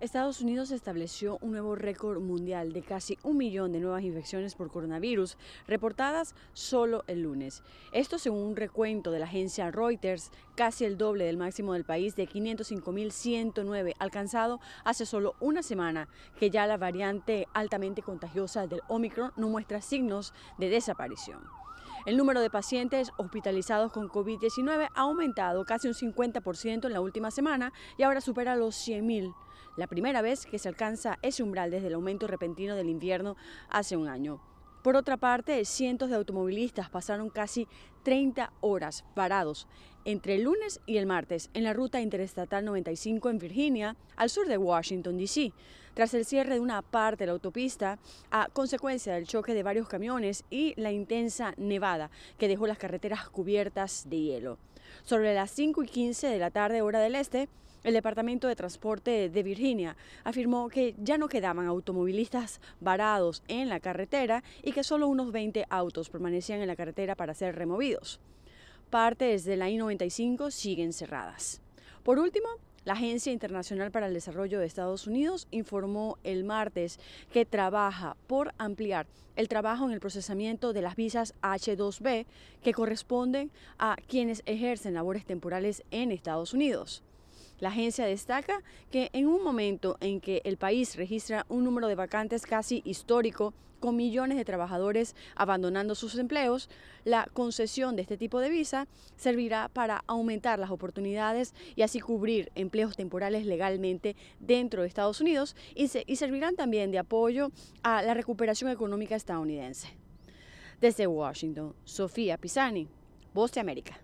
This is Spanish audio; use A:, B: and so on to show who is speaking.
A: Estados Unidos estableció un nuevo récord mundial de casi un millón de nuevas infecciones por coronavirus reportadas solo el lunes. Esto según un recuento de la agencia Reuters, casi el doble del máximo del país de 505.109 alcanzado hace solo una semana, que ya la variante altamente contagiosa del Omicron no muestra signos de desaparición. El número de pacientes hospitalizados con COVID-19 ha aumentado casi un 50% en la última semana y ahora supera los 100.000, la primera vez que se alcanza ese umbral desde el aumento repentino del invierno hace un año. Por otra parte, cientos de automovilistas pasaron casi 30 horas parados entre el lunes y el martes en la ruta interestatal 95 en Virginia, al sur de Washington, D.C., tras el cierre de una parte de la autopista a consecuencia del choque de varios camiones y la intensa nevada que dejó las carreteras cubiertas de hielo. Sobre las 5 y 15 de la tarde hora del este, el Departamento de Transporte de Virginia afirmó que ya no quedaban automovilistas varados en la carretera y que solo unos 20 autos permanecían en la carretera para ser removidos. Partes de la I-95 siguen cerradas. Por último, la Agencia Internacional para el Desarrollo de Estados Unidos informó el martes que trabaja por ampliar el trabajo en el procesamiento de las visas H2B que corresponden a quienes ejercen labores temporales en Estados Unidos. La agencia destaca que en un momento en que el país registra un número de vacantes casi histórico, con millones de trabajadores abandonando sus empleos, la concesión de este tipo de visa servirá para aumentar las oportunidades y así cubrir empleos temporales legalmente dentro de Estados Unidos y, servirán también de apoyo a la recuperación económica estadounidense. Desde Washington, Sofía Pisani, Voz de América.